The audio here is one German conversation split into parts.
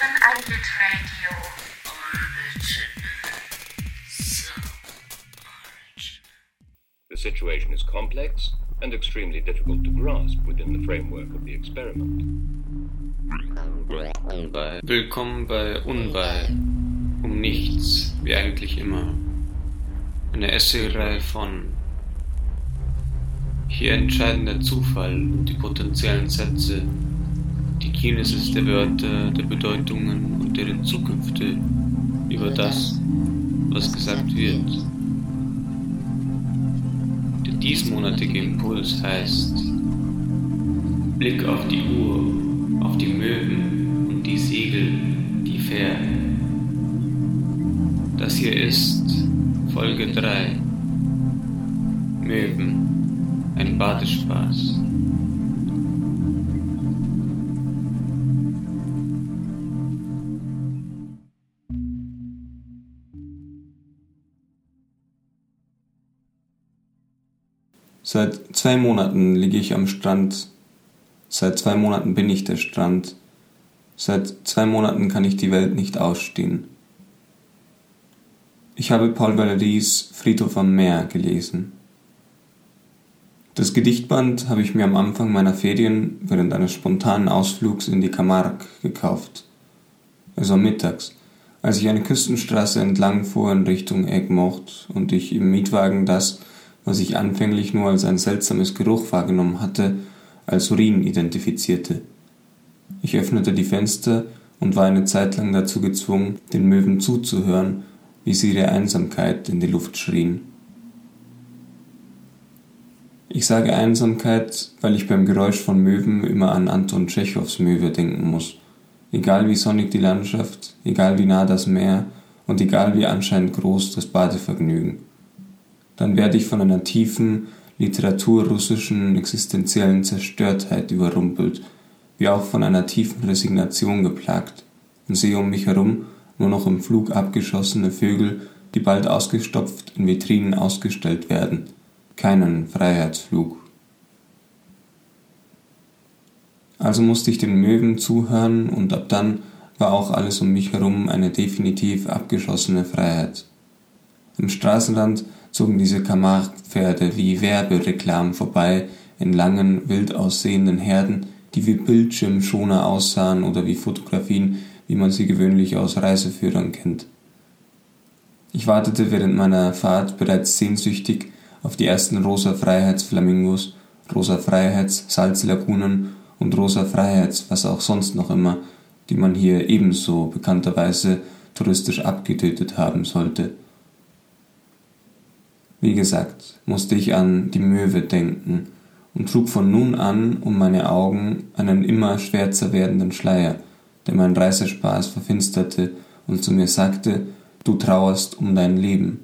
hören Islet Radio. The situation is complex and extremely difficult to grasp within the framework of the experiment. Willkommen bei Unbei. Um nichts, wie eigentlich immer. Eine Essayreihe von Hier entscheiden der Zufall und die potenziellen Sätze, die Kinesis der Wörter, der Bedeutungen und deren Zukünfte über das, was gesagt wird. Der diesmonatige Impuls heißt Blick auf die Uhr, auf die Möwen und die Segel, die Fähren. Das hier ist Folge 3. Möwen, ein Badespaß. Seit zwei Monaten liege ich am Strand. Seit zwei Monaten bin ich der Strand. Seit zwei Monaten kann ich die Welt nicht ausstehen. Ich habe Paul Valéry's Friedhof am Meer gelesen. Das Gedichtband habe ich mir am Anfang meiner Ferien während eines spontanen Ausflugs in die Camargue gekauft. Es war mittags, als ich eine Küstenstraße entlang fuhr in Richtung Egmont und ich im Mietwagen das, was ich anfänglich nur als ein seltsames Geruch wahrgenommen hatte, als Urin identifizierte. Ich öffnete die Fenster und war eine Zeit lang dazu gezwungen, den Möwen zuzuhören, wie sie ihre Einsamkeit in die Luft schrien. Ich sage Einsamkeit, weil ich beim Geräusch von Möwen immer an Anton Tschechows Möwe denken muss. Egal wie sonnig die Landschaft, egal wie nah das Meer und egal wie anscheinend groß das Badevergnügen. Dann werde ich von einer tiefen, literaturrussischen existenziellen Zerstörtheit überrumpelt, wie auch von einer tiefen Resignation geplagt, und sehe um mich herum nur noch im Flug abgeschossene Vögel, die bald ausgestopft in Vitrinen ausgestellt werden, keinen Freiheitsflug. Also musste ich den Möwen zuhören und ab dann war auch alles um mich herum eine definitiv abgeschossene Freiheit. Im Straßenrand zogen diese Camargue-Pferde wie Werbereklamen vorbei in langen, wild aussehenden Herden, die wie Bildschirmschoner aussahen oder wie Fotografien, wie man sie gewöhnlich aus Reiseführern kennt. Ich wartete während meiner Fahrt bereits sehnsüchtig auf die ersten rosa Freiheitsflamingos, rosa Freiheits-Salzlagunen und rosa Freiheits, was auch sonst noch immer, die man hier ebenso bekannterweise touristisch abgetötet haben sollte. Wie gesagt, musste ich an die Möwe denken und trug von nun an um meine Augen einen immer schwärzer werdenden Schleier, der meinen Reisespaß verfinsterte und zu mir sagte, du trauerst um dein Leben.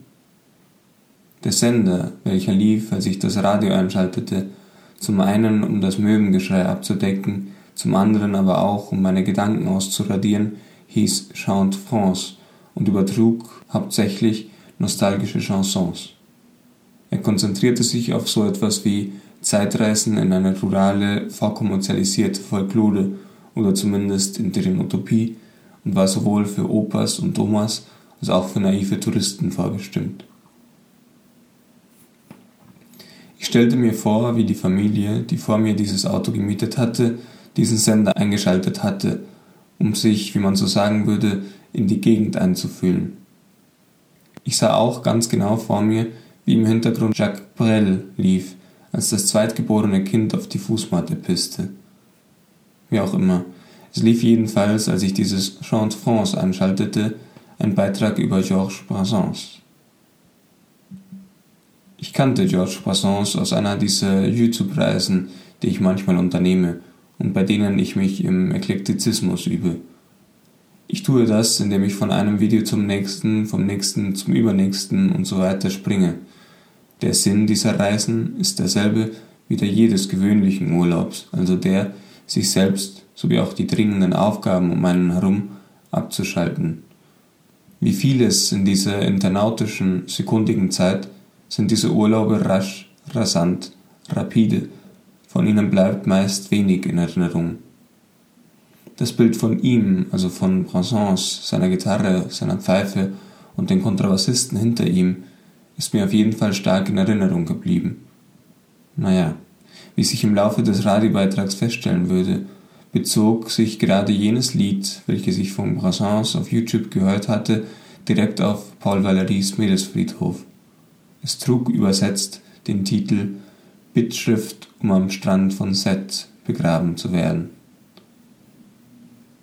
Der Sender, welcher lief, als ich das Radio einschaltete, zum einen um das Möwengeschrei abzudecken, zum anderen aber auch um meine Gedanken auszuradieren, hieß Chante France und übertrug hauptsächlich nostalgische Chansons. Er konzentrierte sich auf so etwas wie Zeitreisen in eine rurale, vorkommerzialisierte Folklore oder zumindest in deren Utopie und war sowohl für Opas und Omas als auch für naive Touristen vorbestimmt. Ich stellte mir vor, wie die Familie, die vor mir dieses Auto gemietet hatte, diesen Sender eingeschaltet hatte, um sich, wie man so sagen würde, in die Gegend einzufühlen. Ich sah auch ganz genau vor mir, wie im Hintergrund Jacques Brel lief, als das zweitgeborene Kind auf die Fußmatte pisste. Wie auch immer. Es lief jedenfalls, als ich dieses Chant France einschaltete, ein Beitrag über Georges Brassens. Ich kannte Georges Brassens aus einer dieser YouTube-Reisen, die ich manchmal unternehme und bei denen ich mich im Eklektizismus übe. Ich tue das, indem ich von einem Video zum nächsten, vom nächsten zum übernächsten und so weiter springe. Der Sinn dieser Reisen ist derselbe wie der jedes gewöhnlichen Urlaubs, also der, sich selbst sowie auch die dringenden Aufgaben um einen herum abzuschalten. Wie vieles in dieser internautischen, sekundigen Zeit sind diese Urlaube rasch, rasant, rapide, von ihnen bleibt meist wenig in Erinnerung. Das Bild von ihm, also von Brassens, seiner Gitarre, seiner Pfeife und den Kontrabassisten hinter ihm, ist mir auf jeden Fall stark in Erinnerung geblieben. Naja, wie sich im Laufe des Radiobeitrags feststellen würde, bezog sich gerade jenes Lied, welches ich von Brassens auf YouTube gehört hatte, direkt auf Paul Valéry's Meeresfriedhof. Es trug übersetzt den Titel Bittschrift, um am Strand von Seth begraben zu werden.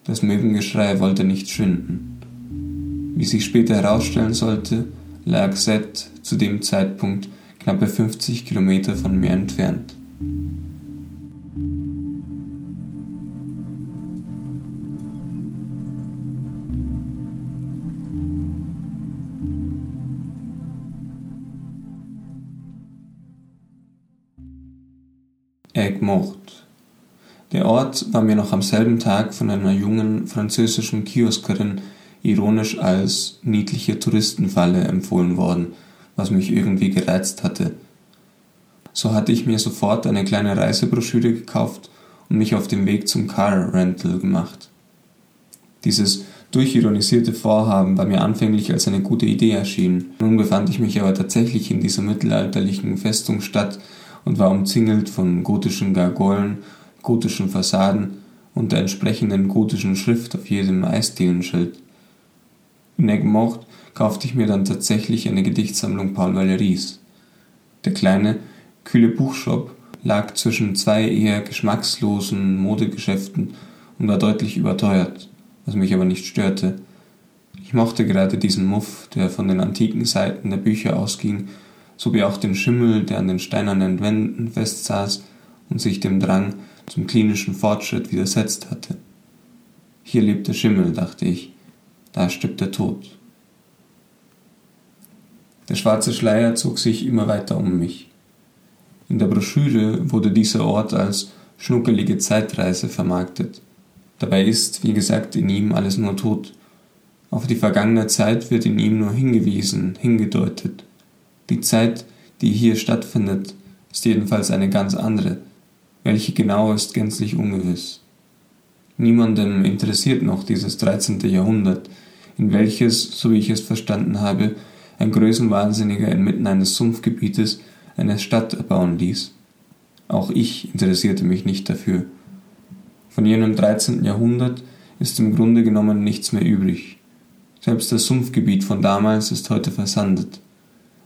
Das Möwengeschrei wollte nicht schwinden. Wie sich später herausstellen sollte, lag Seth zu dem Zeitpunkt knappe 50 Kilometer von mir entfernt. Egmont. Der Ort war mir noch am selben Tag von einer jungen französischen Kioskerin ironisch als niedliche Touristenfalle empfohlen worden, was mich irgendwie gereizt hatte. So hatte ich mir sofort eine kleine Reisebroschüre gekauft und mich auf den Weg zum Car Rental gemacht. Dieses durchironisierte Vorhaben war mir anfänglich als eine gute Idee erschienen. Nun befand ich mich aber tatsächlich in dieser mittelalterlichen Festungsstadt und war umzingelt von gotischen Gargolen, gotischen Fassaden und der entsprechenden gotischen Schrift auf jedem Eisdielenschild. In Egmont kaufte ich mir dann tatsächlich eine Gedichtsammlung Paul Valéry's. Der kleine, kühle Buchshop lag zwischen zwei eher geschmackslosen Modegeschäften und war deutlich überteuert, was mich aber nicht störte. Ich mochte gerade diesen Muff, der von den antiken Seiten der Bücher ausging sowie auch den Schimmel, der an den steinernen Wänden festsaß und sich dem Drang zum klinischen Fortschritt widersetzt hatte. Hier lebt der Schimmel, dachte ich, da stirbt der Tod. Der schwarze Schleier zog sich immer weiter um mich. In der Broschüre wurde dieser Ort als schnuckelige Zeitreise vermarktet. Dabei ist, wie gesagt, in ihm alles nur tot. Auf die vergangene Zeit wird in ihm nur hingewiesen, hingedeutet. Die Zeit, die hier stattfindet, ist jedenfalls eine ganz andere. Welche genau ist gänzlich ungewiss. Niemandem interessiert noch dieses 13. Jahrhundert, in welches, so wie ich es verstanden habe, ein Größenwahnsinniger inmitten eines Sumpfgebietes eine Stadt erbauen ließ. Auch ich interessierte mich nicht dafür. Von jenem 13. Jahrhundert ist im Grunde genommen nichts mehr übrig. Selbst das Sumpfgebiet von damals ist heute versandet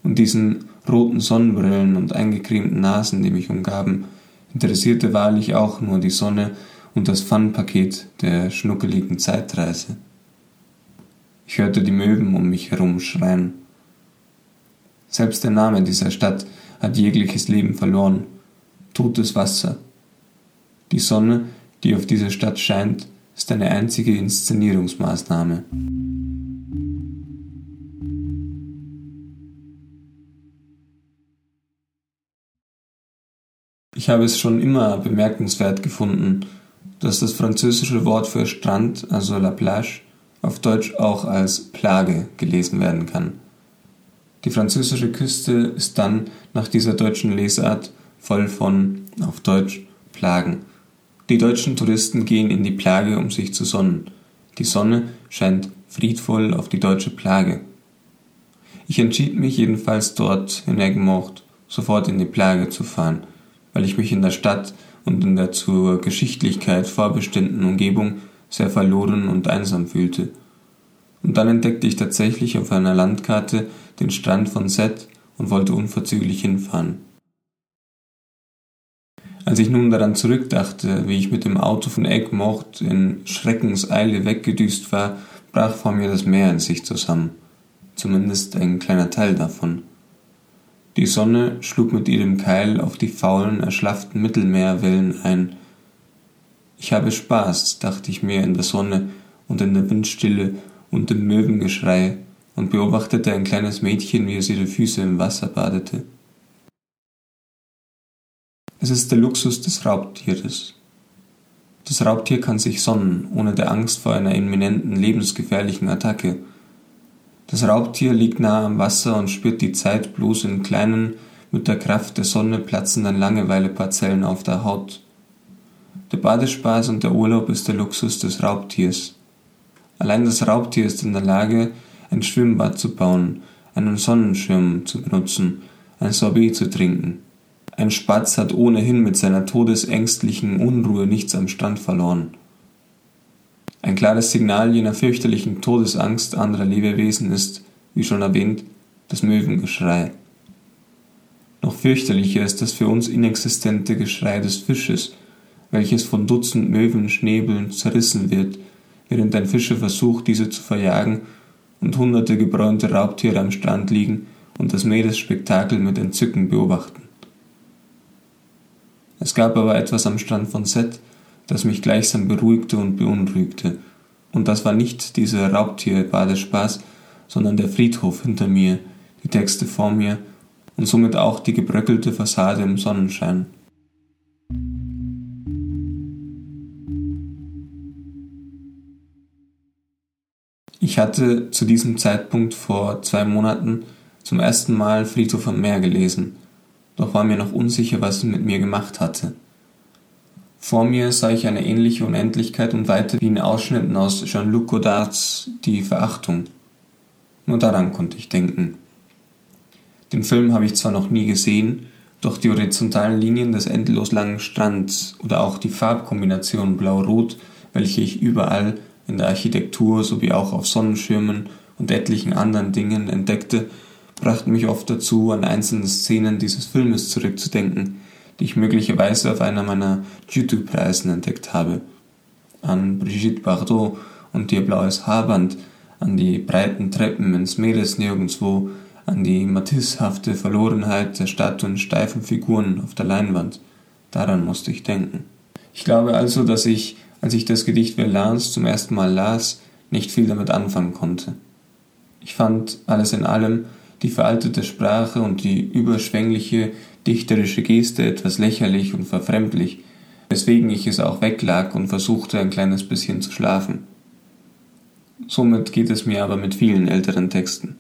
und diesen roten Sonnenbrillen und eingecremten Nasen, die mich umgaben, interessierte wahrlich auch nur die Sonne und das Fun-Paket der schnuckeligen Zeitreise. Ich hörte die Möwen um mich herum schreien. Selbst der Name dieser Stadt hat jegliches Leben verloren. Totes Wasser. Die Sonne, die auf diese Stadt scheint, ist eine einzige Inszenierungsmaßnahme. Ich habe es schon immer bemerkenswert gefunden, dass das französische Wort für Strand, also la plage, auf Deutsch auch als Plage gelesen werden kann. Die französische Küste ist dann nach dieser deutschen Lesart voll von, auf Deutsch, Plagen. Die deutschen Touristen gehen in die Plage, um sich zu sonnen. Die Sonne scheint friedvoll auf die deutsche Plage. Ich entschied mich jedenfalls dort in Egmont sofort in die Plage zu fahren – weil ich mich in der Stadt und in der zur Geschichtlichkeit vorbestimmten Umgebung sehr verloren und einsam fühlte. Und dann entdeckte ich tatsächlich auf einer Landkarte den Strand von Seth und wollte unverzüglich hinfahren. Als ich nun daran zurückdachte, wie ich mit dem Auto von Egmont in Schreckenseile weggedüst war, brach vor mir das Meer in sich zusammen. Zumindest ein kleiner Teil davon. Die Sonne schlug mit ihrem Keil auf die faulen, erschlafften Mittelmeerwellen ein. Ich habe Spaß, dachte ich mir in der Sonne und in der Windstille und im Möwengeschrei und beobachtete ein kleines Mädchen, wie es ihre Füße im Wasser badete. Es ist der Luxus des Raubtieres. Das Raubtier kann sich sonnen, ohne der Angst vor einer imminenten lebensgefährlichen Attacke. Das Raubtier liegt nahe am Wasser und spürt die Zeit bloß in kleinen, mit der Kraft der Sonne platzenden Langeweileparzellen auf der Haut. Der Badespaß und der Urlaub ist der Luxus des Raubtiers. Allein das Raubtier ist in der Lage, ein Schwimmbad zu bauen, einen Sonnenschirm zu benutzen, ein Sorbet zu trinken. Ein Spatz hat ohnehin mit seiner todesängstlichen Unruhe nichts am Stand verloren. Ein klares Signal jener fürchterlichen Todesangst anderer Lebewesen ist, wie schon erwähnt, das Möwengeschrei. Noch fürchterlicher ist das für uns inexistente Geschrei des Fisches, welches von Dutzend Möwenschnäbeln zerrissen wird, während ein Fischer versucht, diese zu verjagen und hunderte gebräunte Raubtiere am Strand liegen und das Meeresspektakel mit Entzücken beobachten. Es gab aber etwas am Strand von Seth, das mich gleichsam beruhigte und beunruhigte, und das war nicht dieser Raubtier-Badespaß, sondern der Friedhof hinter mir, die Texte vor mir und somit auch die gebröckelte Fassade im Sonnenschein. Ich hatte zu diesem Zeitpunkt vor zwei Monaten zum ersten Mal Friedhof am Meer gelesen, doch war mir noch unsicher, was es mit mir gemacht hatte. Vor mir sah ich eine ähnliche Unendlichkeit und weiter wie in Ausschnitten aus Jean-Luc Godards Die Verachtung. Nur daran konnte ich denken. Den Film habe ich zwar noch nie gesehen, doch die horizontalen Linien des endlos langen Strands oder auch die Farbkombination blau-rot, welche ich überall in der Architektur sowie auch auf Sonnenschirmen und etlichen anderen Dingen entdeckte, brachten mich oft dazu, an einzelne Szenen dieses Filmes zurückzudenken, die ich möglicherweise auf einer meiner YouTube-Reisen entdeckt habe. An Brigitte Bardot und ihr blaues Haarband, an die breiten Treppen ins Meeresnirgendwo, an die matissehafte Verlorenheit der Stadt und steifen Figuren auf der Leinwand. Daran musste ich denken. Ich glaube also, dass ich als ich das Gedicht Verlans zum ersten Mal las, nicht viel damit anfangen konnte. Ich fand alles in allem die veraltete Sprache und die überschwängliche dichterische Geste etwas lächerlich und verfremdlich, weswegen ich es auch weglag und versuchte ein kleines bisschen zu schlafen. Somit geht es mir aber mit vielen älteren Texten.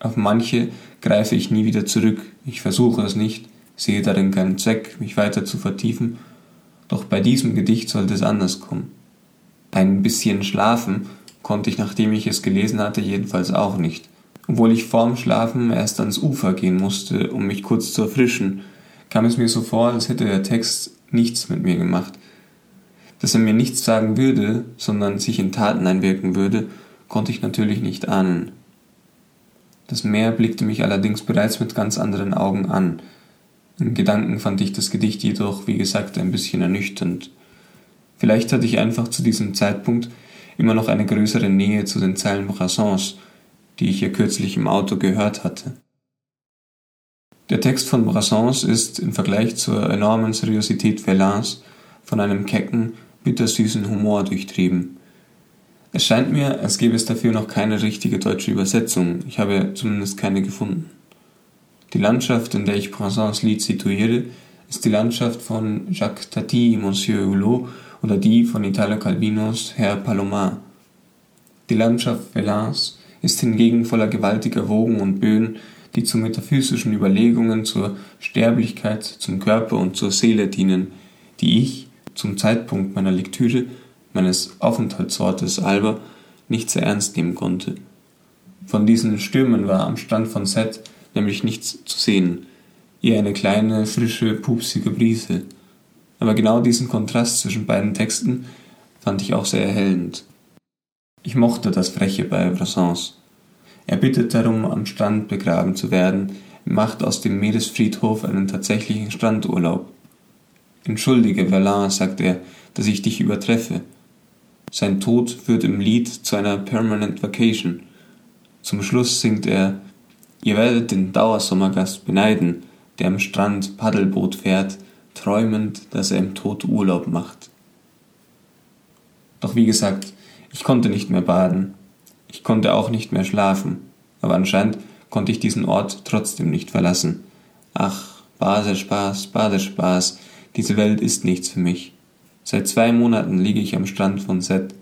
Auf manche greife ich nie wieder zurück, ich versuche es nicht, sehe darin keinen Zweck, mich weiter zu vertiefen doch bei diesem Gedicht sollte es anders kommen. Ein bisschen schlafen konnte ich, nachdem ich es gelesen hatte, jedenfalls auch nicht. Obwohl ich vorm Schlafen erst ans Ufer gehen musste, um mich kurz zu erfrischen, kam es mir so vor, als hätte der Text nichts mit mir gemacht. Dass er mir nichts sagen würde, sondern sich in Taten einwirken würde, konnte ich natürlich nicht ahnen. Das Meer blickte mich allerdings bereits mit ganz anderen Augen an, in Gedanken fand ich das Gedicht jedoch, wie gesagt, ein bisschen ernüchternd. Vielleicht hatte ich einfach zu diesem Zeitpunkt immer noch eine größere Nähe zu den Zeilen Brassens, die ich ja kürzlich im Auto gehört hatte. Der Text von Brassens ist im Vergleich zur enormen Seriosität Verlins von einem kecken, bittersüßen Humor durchtrieben. Es scheint mir, als gäbe es dafür noch keine richtige deutsche Übersetzung, ich habe zumindest keine gefunden. Die Landschaft, in der ich Brassens Lied situiere, ist die Landschaft von Jacques Tati, Monsieur Hulot oder die von Italo Calvinos Herr Palomar. Die Landschaft Velins ist hingegen voller gewaltiger Wogen und Böen, die zu metaphysischen Überlegungen zur Sterblichkeit, zum Körper und zur Seele dienen, die ich zum Zeitpunkt meiner Lektüre meines Aufenthaltsortes Alba nicht sehr ernst nehmen konnte. Von diesen Stürmen war am Strand von Seth nämlich nichts zu sehen, eher eine kleine, frische, pupsige Brise. Aber genau diesen Kontrast zwischen beiden Texten fand ich auch sehr erhellend. Ich mochte das Freche bei Brassens. Er bittet darum, am Strand begraben zu werden, macht aus dem Meeresfriedhof einen tatsächlichen Strandurlaub. Entschuldige, Verlin, sagt er, dass ich dich übertreffe. Sein Tod führt im Lied zu einer Permanent Vacation. Zum Schluss singt er Ihr werdet den Dauersommergast beneiden, der am Strand Paddelboot fährt, träumend, dass er im Tod Urlaub macht. Doch wie gesagt, ich konnte nicht mehr baden. Ich konnte auch nicht mehr schlafen. Aber anscheinend konnte ich diesen Ort trotzdem nicht verlassen. Ach, Badespaß, Badespaß, diese Welt ist nichts für mich. Seit zwei Monaten liege ich am Strand von Seth.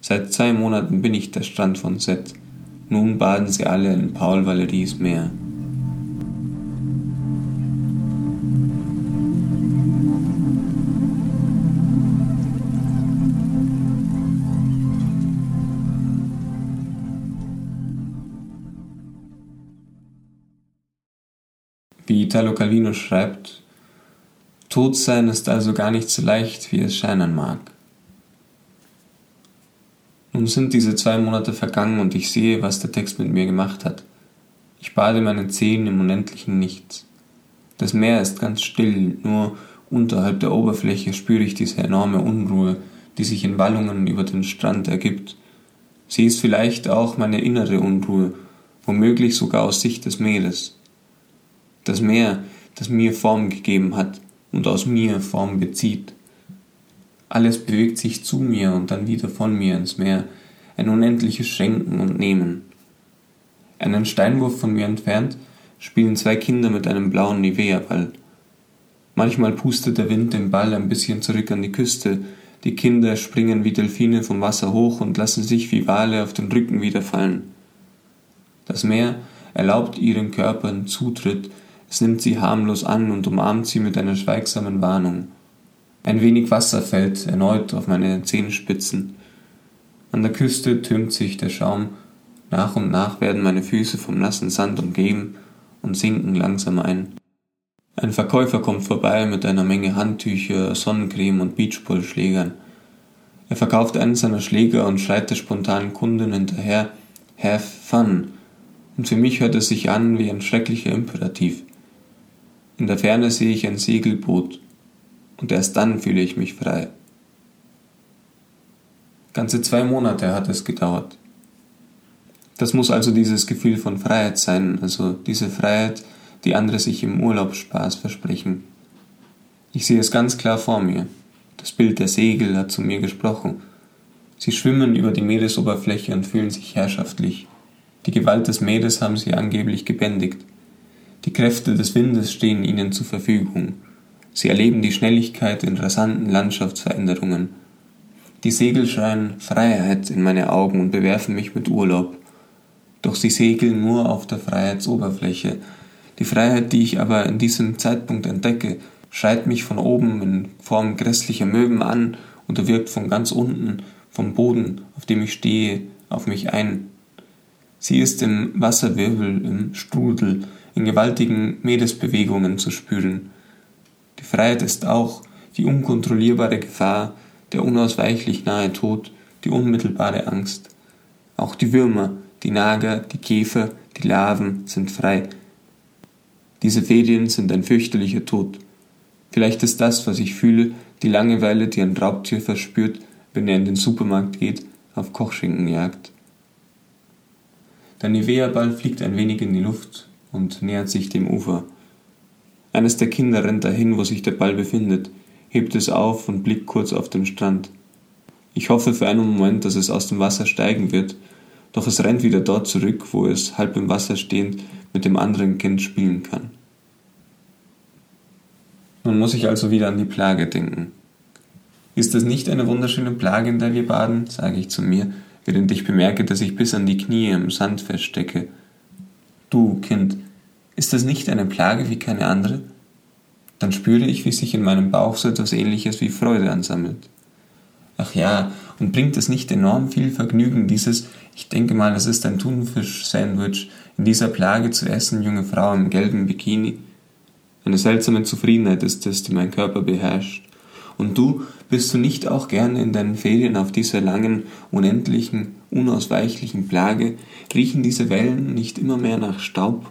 Seit zwei Monaten bin ich der Strand von Seth. Nun baden sie alle in Paul Valeries Meer. Wie Italo Calvino schreibt, Tod sein ist also gar nicht so leicht, wie es scheinen mag. Nun sind diese zwei Monate vergangen und ich sehe, was der Text mit mir gemacht hat. Ich bade meine Zehen im unendlichen Nichts. Das Meer ist ganz still, nur unterhalb der Oberfläche spüre ich diese enorme Unruhe, die sich in Wallungen über den Strand ergibt. Sie ist vielleicht auch meine innere Unruhe, womöglich sogar aus Sicht des Meeres. Das Meer, das mir Form gegeben hat und aus mir Form bezieht. Alles bewegt sich zu mir und dann wieder von mir ins Meer, ein unendliches Schenken und Nehmen. Einen Steinwurf von mir entfernt spielen zwei Kinder mit einem blauen Nivea-Ball. Manchmal pustet der Wind den Ball ein bisschen zurück an die Küste, die Kinder springen wie Delfine vom Wasser hoch und lassen sich wie Wale auf den Rücken wieder fallen. Das Meer erlaubt ihren Körpern Zutritt, es nimmt sie harmlos an und umarmt sie mit einer schweigsamen Warnung. Ein wenig Wasser fällt erneut auf meine Zehenspitzen. An der Küste türmt sich der Schaum, nach und nach werden meine Füße vom nassen Sand umgeben und sinken langsam ein. Ein Verkäufer kommt vorbei mit einer Menge Handtücher, Sonnencreme und Beachballschlägern. Er verkauft einen seiner Schläger und schreit der spontanen Kundin hinterher Have fun. Und für mich hört es sich an wie ein schrecklicher Imperativ. In der Ferne sehe ich ein Segelboot und erst dann fühle ich mich frei. Ganze zwei Monate hat es gedauert. Das muss also dieses Gefühl von Freiheit sein, also diese Freiheit, die andere sich im Urlaubsspaß versprechen. Ich sehe es ganz klar vor mir. Das Bild der Segel hat zu mir gesprochen. Sie schwimmen über die Meeresoberfläche und fühlen sich herrschaftlich. Die Gewalt des Meeres haben sie angeblich gebändigt. Die Kräfte des Windes stehen ihnen zur Verfügung. Sie erleben die Schnelligkeit in rasanten Landschaftsveränderungen. Die Segel schreien Freiheit in meine Augen und bewerfen mich mit Urlaub. Doch sie segeln nur auf der Freiheitsoberfläche. Die Freiheit, die ich aber in diesem Zeitpunkt entdecke, schreit mich von oben in Form grässlicher Möwen an und wirkt von ganz unten, vom Boden, auf dem ich stehe, auf mich ein. Sie ist im Wasserwirbel, im Strudel, in gewaltigen Meeresbewegungen zu spüren. Die Freiheit ist auch die unkontrollierbare Gefahr, der unausweichlich nahe Tod, die unmittelbare Angst. Auch die Würmer, die Nager, die Käfer, die Larven sind frei. Diese Ferien sind ein fürchterlicher Tod. Vielleicht ist das, was ich fühle, die Langeweile, die ein Raubtier verspürt, wenn er in den Supermarkt geht, auf Kochschinkenjagd. Der Nivea-Ball fliegt ein wenig in die Luft und nähert sich dem Ufer. Eines der Kinder rennt dahin, wo sich der Ball befindet, hebt es auf und blickt kurz auf den Strand. Ich hoffe für einen Moment, dass es aus dem Wasser steigen wird, doch es rennt wieder dort zurück, wo es halb im Wasser stehend mit dem anderen Kind spielen kann. Nun muss ich also wieder an die Plage denken. Ist es nicht eine wunderschöne Plage, in der wir baden? sage ich zu mir, während ich bemerke, dass ich bis an die Knie im Sand feststecke. Du, Kind, ist das nicht eine Plage wie keine andere? Dann spüre ich, wie sich in meinem Bauch so etwas ähnliches wie Freude ansammelt. Ach ja, und bringt es nicht enorm viel Vergnügen, dieses, ich denke mal, es ist ein Thunfisch-Sandwich, in dieser Plage zu essen, junge Frau im gelben Bikini? Eine seltsame Zufriedenheit ist es, die mein Körper beherrscht. Und du, bist du nicht auch gerne in deinen Ferien auf dieser langen, unendlichen, unausweichlichen Plage? Riechen diese Wellen nicht immer mehr nach Staub?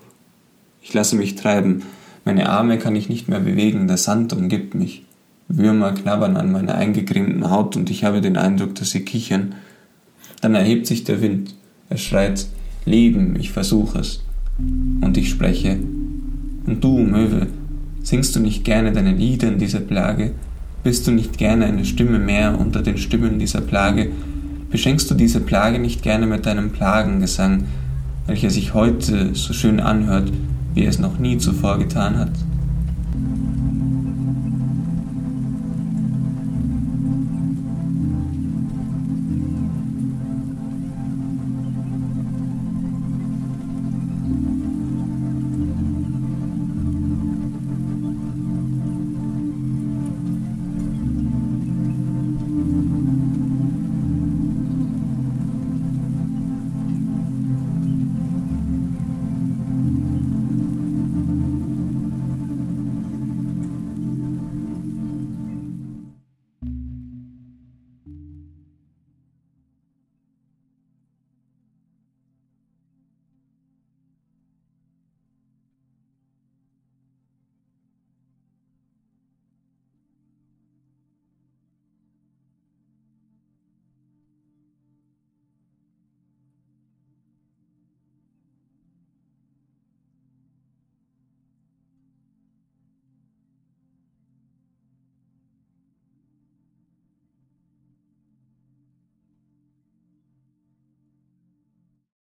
Ich lasse mich treiben. Meine Arme kann ich nicht mehr bewegen, der Sand umgibt mich. Würmer knabbern an meiner eingecremten Haut und ich habe den Eindruck, dass sie kichern. Dann erhebt sich der Wind. Er schreit, Leben, ich versuche es. Und ich spreche, und du, Möwe, singst du nicht gerne deine Lieder in dieser Plage? Bist du nicht gerne eine Stimme mehr unter den Stimmen dieser Plage? Beschenkst du diese Plage nicht gerne mit deinem Plagengesang, welcher sich heute so schön anhört, wie es noch nie zuvor getan hat.